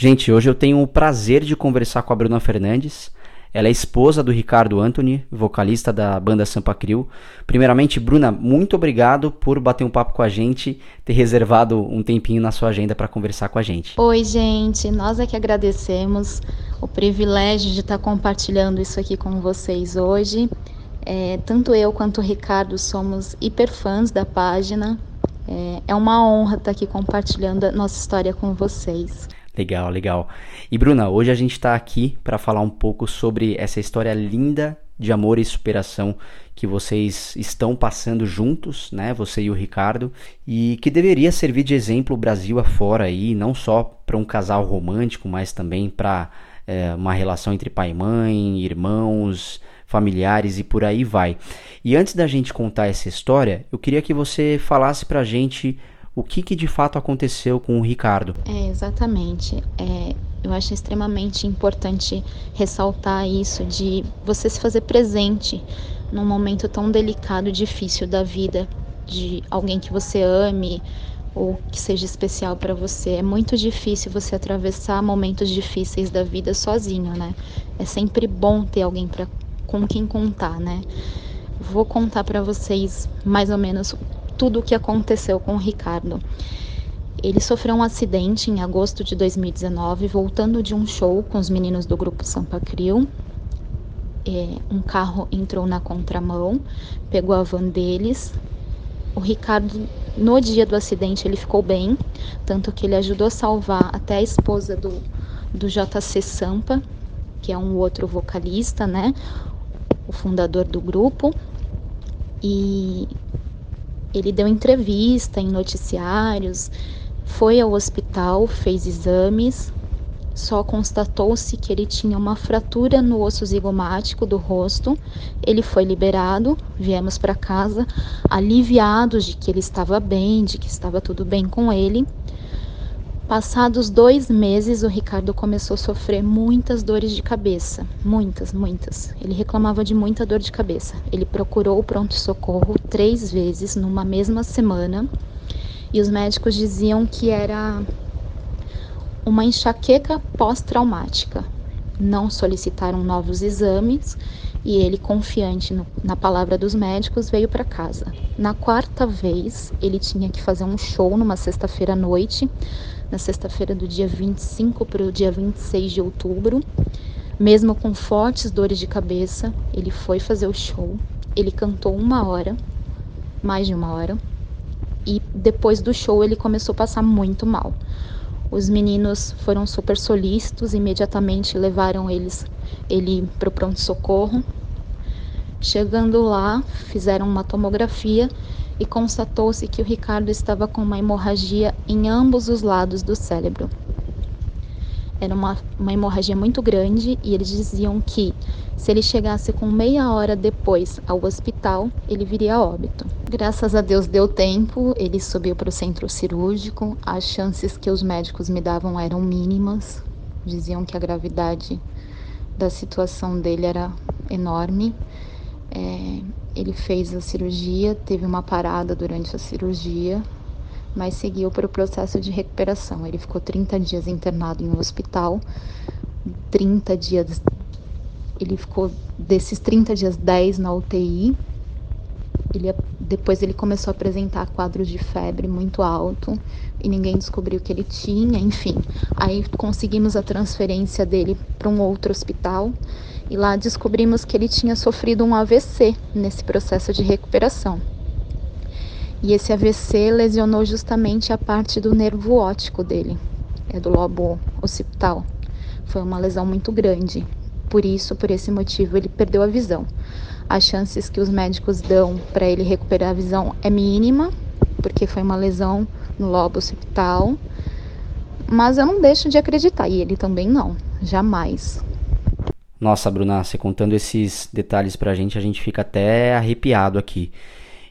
Gente, hoje eu tenho o prazer de conversar com a Bruna Fernandes. Ela é esposa do Ricardo Anthony, vocalista da banda Sampa Crio. Primeiramente, Bruna, muito obrigado por bater um papo com a gente, ter reservado um tempinho na sua agenda para conversar com a gente. Oi, gente, nós é que agradecemos o privilégio de estar compartilhando isso aqui com vocês hoje. É, tanto eu quanto o Ricardo somos hiper fãs da página. É, é uma honra estar aqui compartilhando a nossa história com vocês. Legal, legal. E Bruna, hoje a gente está aqui para falar um pouco sobre essa história linda de amor e superação que vocês estão passando juntos, né? Você e o Ricardo, e que deveria servir de exemplo Brasil afora aí, não só para um casal romântico, mas também para é, uma relação entre pai e mãe, irmãos, familiares e por aí vai. E antes da gente contar essa história, eu queria que você falasse para a gente o que, que de fato aconteceu com o Ricardo. É, exatamente. É, eu acho extremamente importante ressaltar isso de você se fazer presente num momento tão delicado e difícil da vida de alguém que você ame ou que seja especial para você. É muito difícil você atravessar momentos difíceis da vida sozinho, né? É sempre bom ter alguém para com quem contar, né? Vou contar para vocês mais ou menos tudo o que aconteceu com o Ricardo. Ele sofreu um acidente em agosto de 2019, voltando de um show com os meninos do grupo Sampa Crio. É, um carro entrou na contramão, pegou a van deles. O Ricardo, no dia do acidente, ele ficou bem, tanto que ele ajudou a salvar até a esposa do, do JC Sampa, que é um outro vocalista, né? O fundador do grupo. E ele deu entrevista em noticiários, foi ao hospital, fez exames, só constatou-se que ele tinha uma fratura no osso zigomático do rosto. Ele foi liberado, viemos para casa aliviados de que ele estava bem, de que estava tudo bem com ele. Passados dois meses, o Ricardo começou a sofrer muitas dores de cabeça. Muitas, muitas. Ele reclamava de muita dor de cabeça. Ele procurou o pronto-socorro três vezes numa mesma semana e os médicos diziam que era uma enxaqueca pós-traumática. Não solicitaram novos exames e ele, confiante no, na palavra dos médicos, veio para casa. Na quarta vez, ele tinha que fazer um show numa sexta-feira à noite na sexta-feira do dia 25 para o dia 26 de outubro. Mesmo com fortes dores de cabeça, ele foi fazer o show. Ele cantou uma hora, mais de uma hora, e depois do show ele começou a passar muito mal. Os meninos foram super solícitos, imediatamente levaram eles ele para o pronto socorro. Chegando lá, fizeram uma tomografia e constatou-se que o Ricardo estava com uma hemorragia em ambos os lados do cérebro. Era uma, uma hemorragia muito grande e eles diziam que se ele chegasse com meia hora depois ao hospital, ele viria a óbito. Graças a Deus deu tempo, ele subiu para o centro cirúrgico. As chances que os médicos me davam eram mínimas. Diziam que a gravidade da situação dele era enorme. É, ele fez a cirurgia, teve uma parada durante a cirurgia, mas seguiu para o processo de recuperação. Ele ficou 30 dias internado em um hospital, 30 dias. Ele ficou desses 30 dias 10 na UTI. Ele, depois ele começou a apresentar quadros de febre muito alto e ninguém descobriu que ele tinha, enfim. Aí conseguimos a transferência dele para um outro hospital e lá descobrimos que ele tinha sofrido um AVC nesse processo de recuperação. E esse AVC lesionou justamente a parte do nervo óptico dele, é do lobo occipital. Foi uma lesão muito grande. Por isso, por esse motivo, ele perdeu a visão. As chances que os médicos dão para ele recuperar a visão é mínima, porque foi uma lesão no lobo occipital. Mas eu não deixo de acreditar, e ele também não, jamais. Nossa, Bruna, você contando esses detalhes pra gente, a gente fica até arrepiado aqui.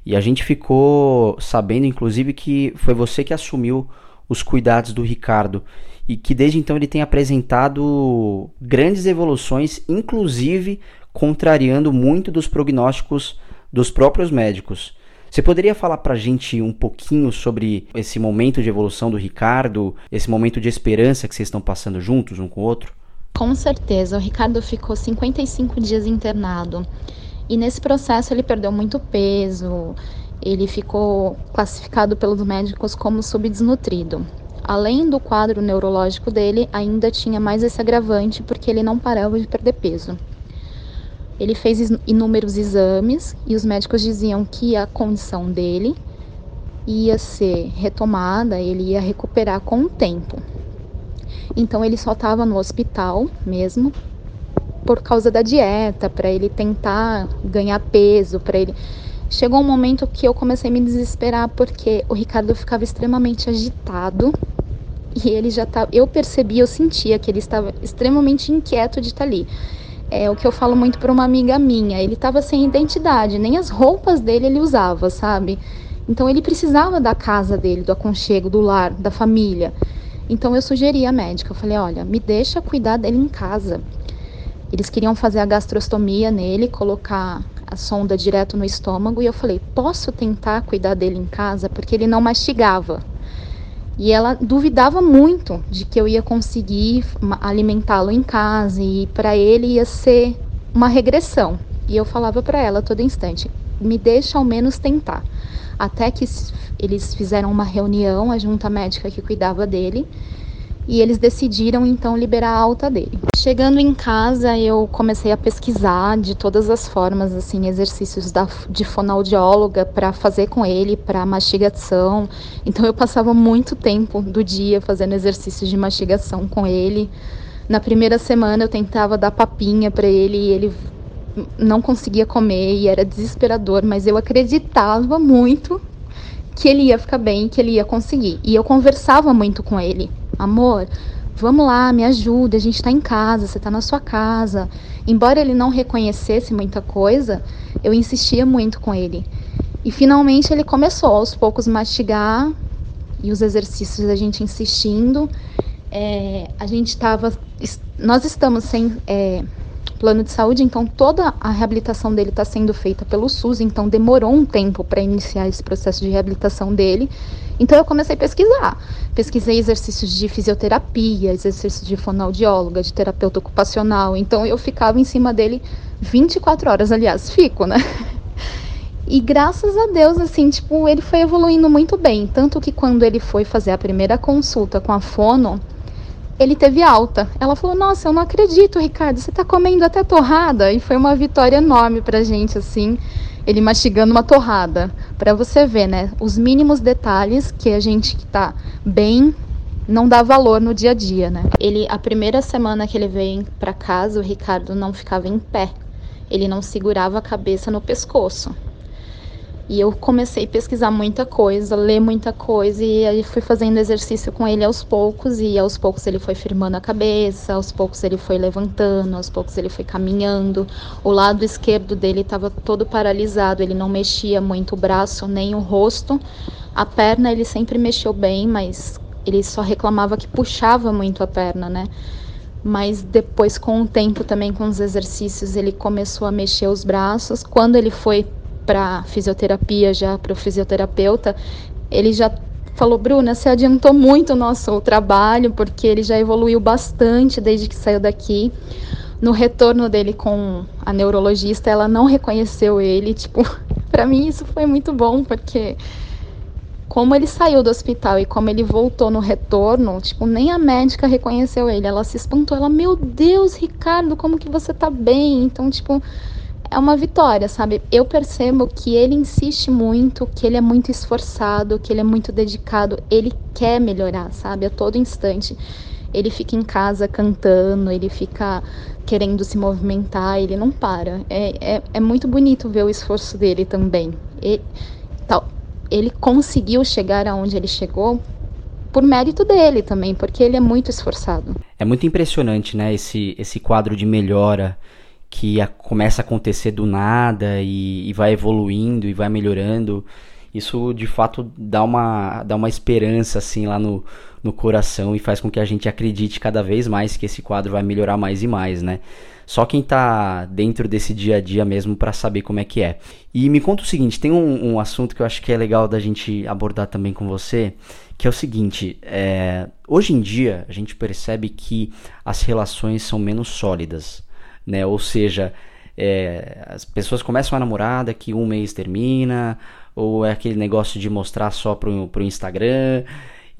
E a gente ficou sabendo, inclusive, que foi você que assumiu os cuidados do Ricardo e que desde então ele tem apresentado grandes evoluções, inclusive contrariando muito dos prognósticos dos próprios médicos. Você poderia falar pra gente um pouquinho sobre esse momento de evolução do Ricardo, esse momento de esperança que vocês estão passando juntos um com o outro? Com certeza, o Ricardo ficou 55 dias internado. E nesse processo ele perdeu muito peso, ele ficou classificado pelos médicos como subdesnutrido. Além do quadro neurológico dele, ainda tinha mais esse agravante porque ele não parava de perder peso. Ele fez inúmeros exames e os médicos diziam que a condição dele ia ser retomada, ele ia recuperar com o tempo. Então ele só estava no hospital mesmo por causa da dieta, para ele tentar ganhar peso, para ele Chegou um momento que eu comecei a me desesperar porque o Ricardo ficava extremamente agitado e ele já tá, eu percebia, eu sentia que ele estava extremamente inquieto de estar ali. É o que eu falo muito para uma amiga minha. Ele estava sem identidade, nem as roupas dele ele usava, sabe? Então ele precisava da casa dele, do aconchego, do lar, da família. Então eu sugeri à médica, eu falei, olha, me deixa cuidar dele em casa. Eles queriam fazer a gastrostomia nele, colocar a sonda direto no estômago, e eu falei, posso tentar cuidar dele em casa? Porque ele não mastigava. E ela duvidava muito de que eu ia conseguir alimentá-lo em casa e para ele ia ser uma regressão. E eu falava para ela todo instante: me deixa ao menos tentar. Até que eles fizeram uma reunião, a junta médica que cuidava dele, e eles decidiram então liberar a alta dele. Chegando em casa, eu comecei a pesquisar de todas as formas, assim, exercícios da, de fonoaudióloga para fazer com ele, para mastigação. Então eu passava muito tempo do dia fazendo exercícios de mastigação com ele. Na primeira semana eu tentava dar papinha para ele e ele não conseguia comer e era desesperador, mas eu acreditava muito que ele ia ficar bem, que ele ia conseguir. E eu conversava muito com ele amor, vamos lá, me ajuda, a gente está em casa, você está na sua casa. Embora ele não reconhecesse muita coisa, eu insistia muito com ele. E finalmente ele começou aos poucos mastigar e os exercícios a gente insistindo. É, a gente estava, nós estamos sem é, plano de saúde, então toda a reabilitação dele está sendo feita pelo SUS, então demorou um tempo para iniciar esse processo de reabilitação dele. Então eu comecei a pesquisar. Pesquisei exercícios de fisioterapia, exercícios de fonoaudióloga, de terapeuta ocupacional. Então eu ficava em cima dele 24 horas, aliás, fico, né? E graças a Deus, assim, tipo, ele foi evoluindo muito bem. Tanto que quando ele foi fazer a primeira consulta com a fono, ele teve alta. Ela falou: Nossa, eu não acredito, Ricardo, você tá comendo até torrada. E foi uma vitória enorme pra gente, assim ele mastigando uma torrada. Para você ver, né? Os mínimos detalhes que a gente que tá bem não dá valor no dia a dia, né? Ele a primeira semana que ele veio para casa, o Ricardo não ficava em pé. Ele não segurava a cabeça no pescoço. E eu comecei a pesquisar muita coisa, ler muita coisa, e aí fui fazendo exercício com ele aos poucos, e aos poucos ele foi firmando a cabeça, aos poucos ele foi levantando, aos poucos ele foi caminhando. O lado esquerdo dele estava todo paralisado, ele não mexia muito o braço nem o rosto. A perna ele sempre mexeu bem, mas ele só reclamava que puxava muito a perna, né? mas depois com o tempo também com os exercícios ele começou a mexer os braços. Quando ele foi para fisioterapia já para o fisioterapeuta, ele já falou, Bruna, você adiantou muito o nosso trabalho, porque ele já evoluiu bastante desde que saiu daqui. No retorno dele com a neurologista, ela não reconheceu ele, tipo, para mim isso foi muito bom, porque como ele saiu do hospital e como ele voltou no retorno, tipo, nem a médica reconheceu ele. Ela se espantou, ela, meu Deus, Ricardo, como que você tá bem? Então, tipo, é uma vitória, sabe? Eu percebo que ele insiste muito, que ele é muito esforçado, que ele é muito dedicado, ele quer melhorar, sabe? A todo instante. Ele fica em casa cantando, ele fica querendo se movimentar, ele não para. É, é, é muito bonito ver o esforço dele também. Ele, tal, ele conseguiu chegar aonde ele chegou por mérito dele também, porque ele é muito esforçado. É muito impressionante, né, esse, esse quadro de melhora que a, começa a acontecer do nada e, e, vai evoluindo e vai melhorando. isso de fato dá uma, dá uma esperança assim lá no, no coração e faz com que a gente acredite cada vez mais que esse quadro vai melhorar mais e mais, né? Só quem tá dentro desse dia a dia mesmo para saber como é que é. E me conta o seguinte, tem um, um, assunto que eu acho que é legal da gente abordar também com você, que é o seguinte, é, hoje em dia a gente percebe que as relações são menos sólidas, né? Ou seja, é, as pessoas começam a namorar, daqui um mês termina, ou é aquele negócio de mostrar só pro, pro Instagram,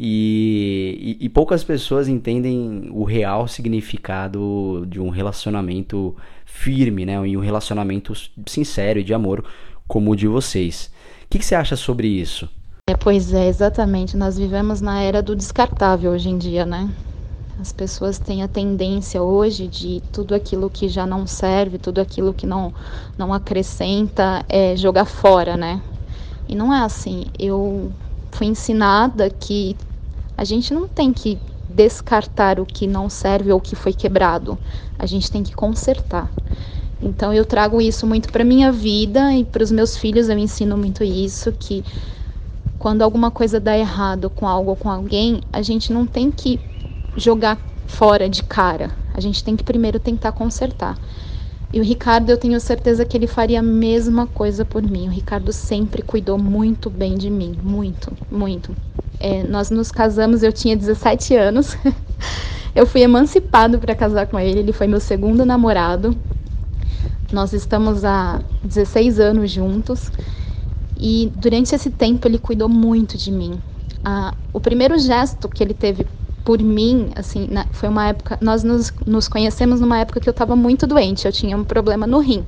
e, e, e, poucas pessoas entendem o real significado de um relacionamento firme, né? E um relacionamento sincero e de amor como o de vocês. O que, que você acha sobre isso? É, pois é, exatamente. Nós vivemos na era do descartável hoje em dia, né? As pessoas têm a tendência hoje de tudo aquilo que já não serve, tudo aquilo que não, não acrescenta, é jogar fora, né? E não é assim. Eu fui ensinada que a gente não tem que descartar o que não serve ou o que foi quebrado. A gente tem que consertar. Então eu trago isso muito para minha vida e para os meus filhos eu ensino muito isso que quando alguma coisa dá errado com algo ou com alguém, a gente não tem que jogar fora de cara. A gente tem que primeiro tentar consertar. E o Ricardo, eu tenho certeza que ele faria a mesma coisa por mim. O Ricardo sempre cuidou muito bem de mim, muito, muito. É, nós nos casamos, eu tinha 17 anos. eu fui emancipado para casar com ele, ele foi meu segundo namorado. Nós estamos há 16 anos juntos. E durante esse tempo ele cuidou muito de mim. Ah, o primeiro gesto que ele teve por mim, assim, na, foi uma época. Nós nos, nos conhecemos numa época que eu estava muito doente, eu tinha um problema no rim.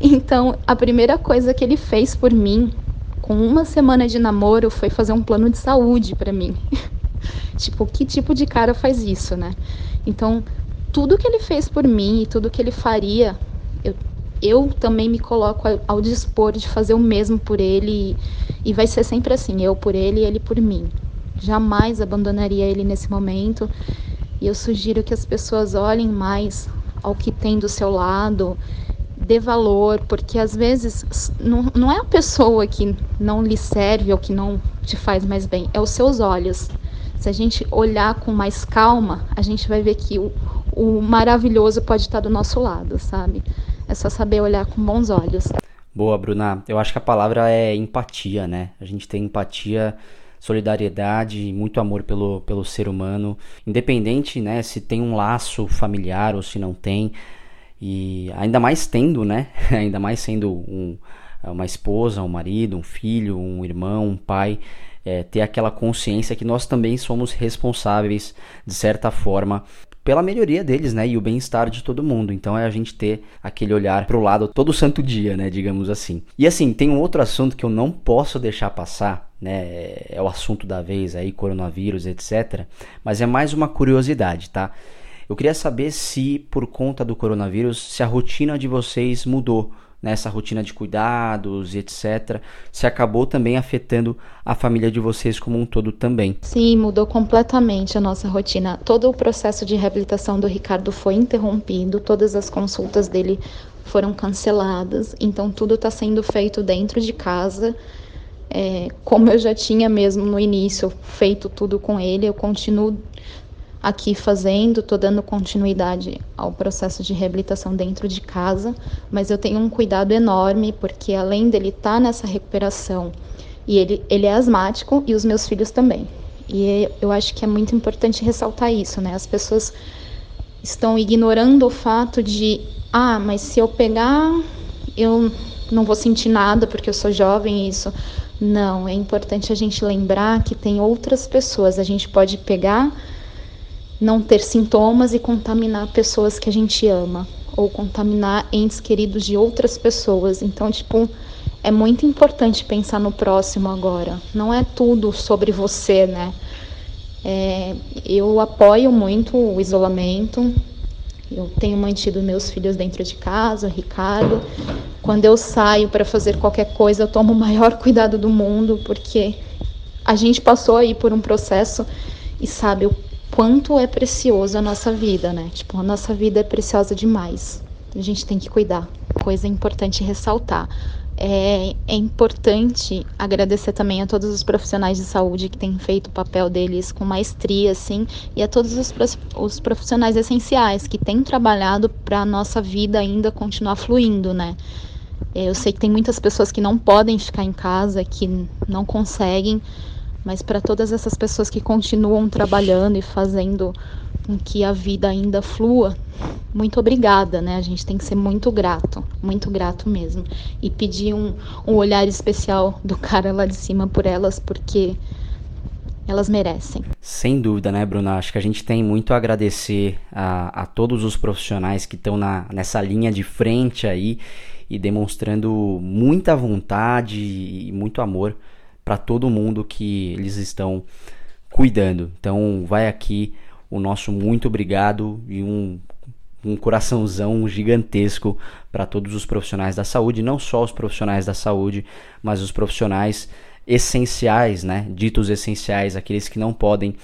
Então, a primeira coisa que ele fez por mim com uma semana de namoro, foi fazer um plano de saúde para mim. tipo, que tipo de cara faz isso, né? Então, tudo que ele fez por mim e tudo que ele faria, eu, eu também me coloco ao, dispor de fazer o mesmo por ele. E, e vai ser sempre assim: eu por ele e ele por mim. Jamais abandonaria ele nesse momento. E eu sugiro que as pessoas olhem mais ao que tem do seu lado dê valor, porque às vezes não, não é a pessoa que não lhe serve ou que não te faz mais bem, é os seus olhos. Se a gente olhar com mais calma, a gente vai ver que o, o maravilhoso pode estar do nosso lado, sabe? É só saber olhar com bons olhos. Boa, Bruna. Eu acho que a palavra é empatia, né? A gente tem empatia, solidariedade, muito amor pelo, pelo ser humano, independente, né, se tem um laço familiar ou se não tem. E ainda mais tendo, né? ainda mais sendo um, uma esposa, um marido, um filho, um irmão, um pai, é, ter aquela consciência que nós também somos responsáveis, de certa forma, pela melhoria deles, né, e o bem-estar de todo mundo. Então é a gente ter aquele olhar pro lado todo santo dia, né, digamos assim. E assim, tem um outro assunto que eu não posso deixar passar, né, é o assunto da vez aí, coronavírus, etc, mas é mais uma curiosidade, tá? Eu queria saber se, por conta do coronavírus, se a rotina de vocês mudou, nessa rotina de cuidados e etc. Se acabou também afetando a família de vocês como um todo também. Sim, mudou completamente a nossa rotina. Todo o processo de reabilitação do Ricardo foi interrompido, todas as consultas dele foram canceladas, então tudo está sendo feito dentro de casa. É, como eu já tinha mesmo no início feito tudo com ele, eu continuo aqui fazendo, estou dando continuidade ao processo de reabilitação dentro de casa, mas eu tenho um cuidado enorme porque além dele estar tá nessa recuperação e ele, ele é asmático e os meus filhos também. E eu acho que é muito importante ressaltar isso, né? As pessoas estão ignorando o fato de, ah, mas se eu pegar, eu não vou sentir nada porque eu sou jovem, isso. Não, é importante a gente lembrar que tem outras pessoas. A gente pode pegar não ter sintomas e contaminar pessoas que a gente ama ou contaminar entes queridos de outras pessoas. Então, tipo, é muito importante pensar no próximo agora. Não é tudo sobre você, né? É, eu apoio muito o isolamento. Eu tenho mantido meus filhos dentro de casa, Ricardo. Quando eu saio para fazer qualquer coisa, eu tomo o maior cuidado do mundo, porque a gente passou aí por um processo e sabe o quanto é precioso a nossa vida, né? Tipo, a nossa vida é preciosa demais. A gente tem que cuidar. Coisa importante ressaltar. É, é, importante agradecer também a todos os profissionais de saúde que têm feito o papel deles com maestria, assim, e a todos os, os profissionais essenciais que têm trabalhado para a nossa vida ainda continuar fluindo, né? Eu sei que tem muitas pessoas que não podem ficar em casa, que não conseguem, mas para todas essas pessoas que continuam trabalhando e fazendo com que a vida ainda flua, muito obrigada, né? A gente tem que ser muito grato, muito grato mesmo. E pedir um, um olhar especial do cara lá de cima por elas, porque elas merecem. Sem dúvida, né, Bruna? Acho que a gente tem muito a agradecer a, a todos os profissionais que estão nessa linha de frente aí e demonstrando muita vontade e muito amor para todo mundo que eles estão cuidando. Então, vai aqui o nosso muito obrigado e um, um coraçãozão gigantesco para todos os profissionais da saúde, não só os profissionais da saúde, mas os profissionais essenciais, né? Ditos essenciais, aqueles que não podem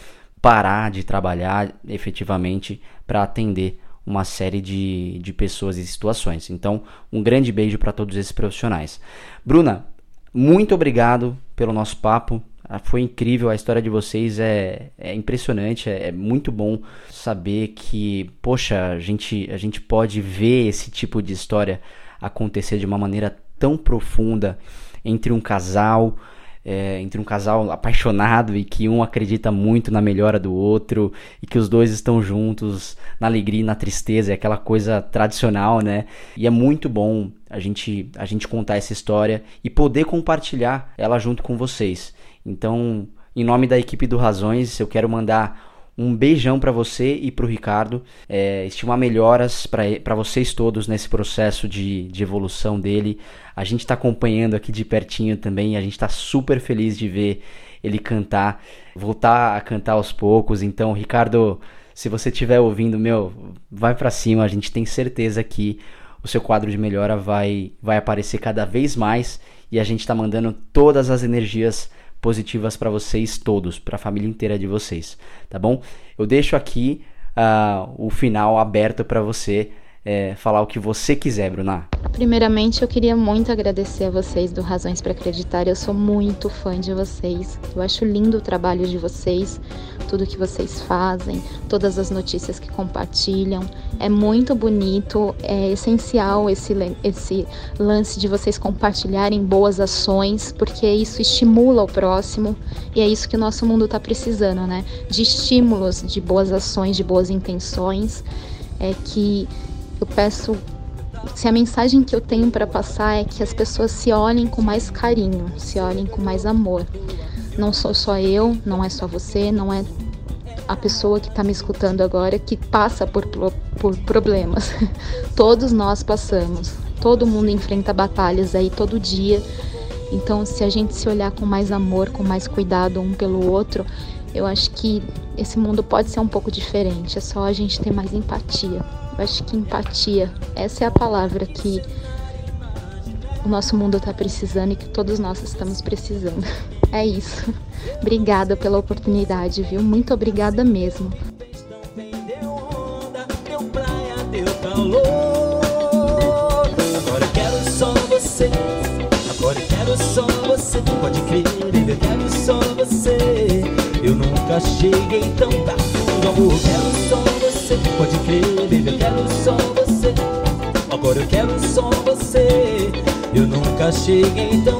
parar de trabalhar efetivamente para atender uma série de, de pessoas e situações. Então, um grande beijo para todos esses profissionais. Bruna, muito obrigado pelo nosso papo. Ah, foi incrível, a história de vocês é, é impressionante, é, é, muito bom saber que, poxa, a gente, a gente pode ver esse tipo de história acontecer de uma maneira tão profunda entre um casal, é, entre um casal apaixonado e que um acredita muito na melhora do outro e que os dois estão juntos na alegria e na tristeza, é aquela coisa tradicional, né? E é muito bom a gente, a gente contar essa história e poder compartilhar ela junto com vocês. Então, em nome da equipe do Razões, eu quero mandar um beijão para você e para o Ricardo. É, estimar melhoras para vocês todos nesse processo de, de evolução dele. A gente está acompanhando aqui de pertinho também. A gente está super feliz de ver ele cantar, voltar a cantar aos poucos. Então, Ricardo, se você estiver ouvindo, meu, vai para cima. A gente tem certeza que o seu quadro de melhora vai, vai aparecer cada vez mais e a gente está mandando todas as energias positivas para vocês todos, para a família inteira de vocês, tá bom? Eu deixo aqui uh, o final aberto para você é, falar o que você quiser, Bruna. Primeiramente, eu queria muito agradecer a vocês do Razões para Acreditar. Eu sou muito fã de vocês. Eu acho lindo o trabalho de vocês, tudo que vocês fazem, todas as notícias que compartilham. É muito bonito, é essencial esse, esse lance de vocês compartilharem boas ações, porque isso estimula o próximo e é isso que o nosso mundo está precisando, né? De estímulos, de boas ações, de boas intenções. É que eu peço se a mensagem que eu tenho para passar é que as pessoas se olhem com mais carinho, se olhem com mais amor. Não sou só eu, não é só você, não é a pessoa que está me escutando agora que passa por, por problemas. Todos nós passamos. Todo mundo enfrenta batalhas aí todo dia. Então, se a gente se olhar com mais amor, com mais cuidado um pelo outro, eu acho que esse mundo pode ser um pouco diferente. É só a gente ter mais empatia. Acho que empatia, essa é a palavra que o nosso mundo está precisando e que todos nós estamos precisando. É isso. Obrigada pela oportunidade, viu? Muito obrigada mesmo. Agora quero só você. Agora quero só você. Pode crer, eu quero só você. Eu nunca cheguei tão perto do amor. Só você.